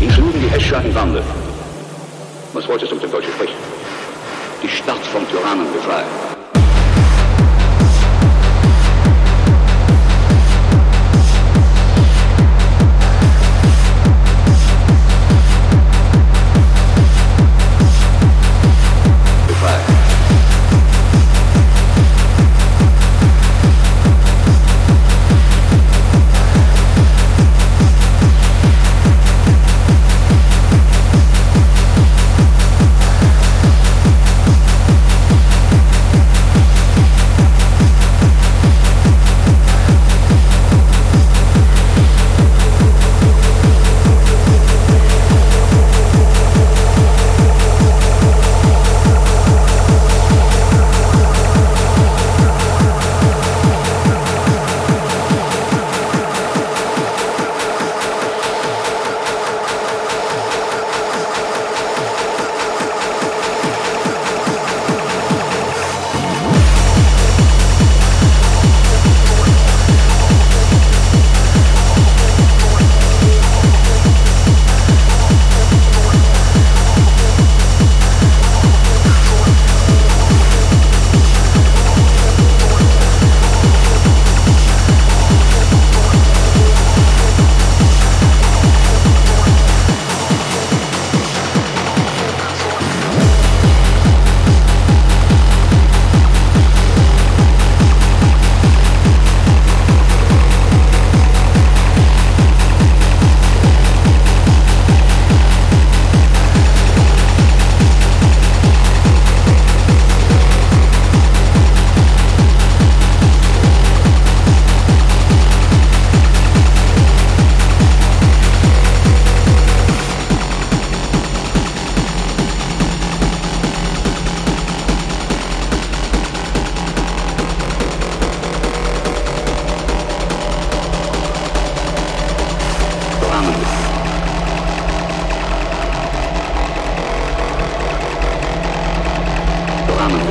Ihn schlugen die Eschschattenbande. Was wolltest du mit dem deutschen Sprechen? Die Stadt vom Tyrannen befreien.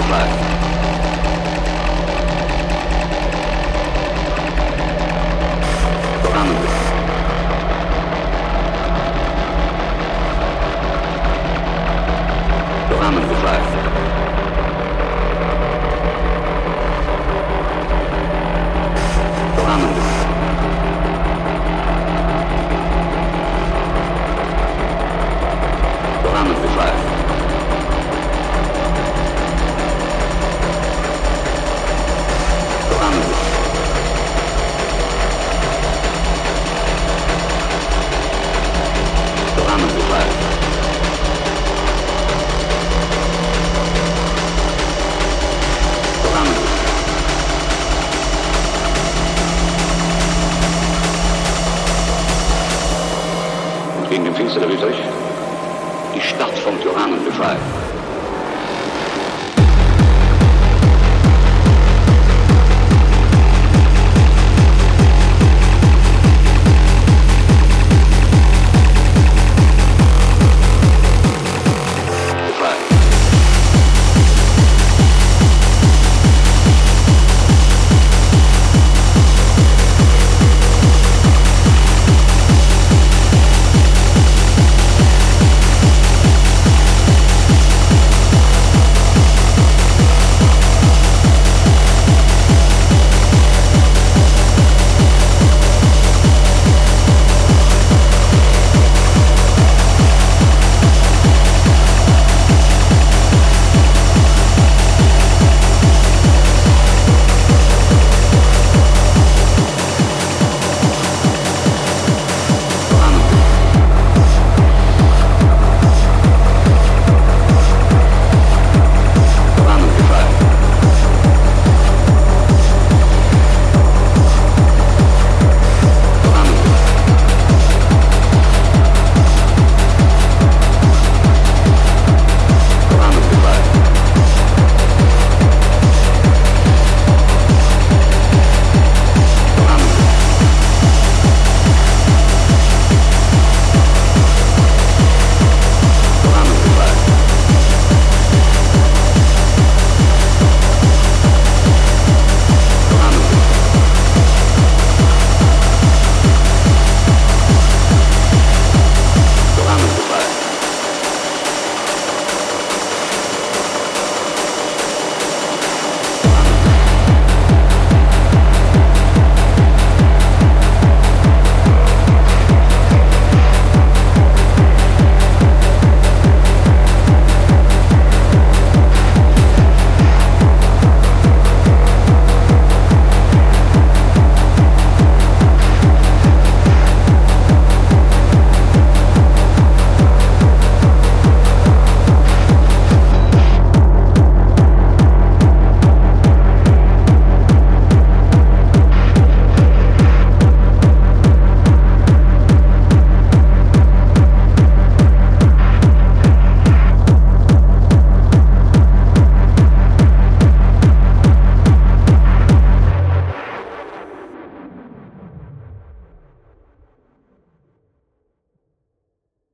Tyrannen gegen den Finster der Wüterich die Stadt vom Tyrannen befreien.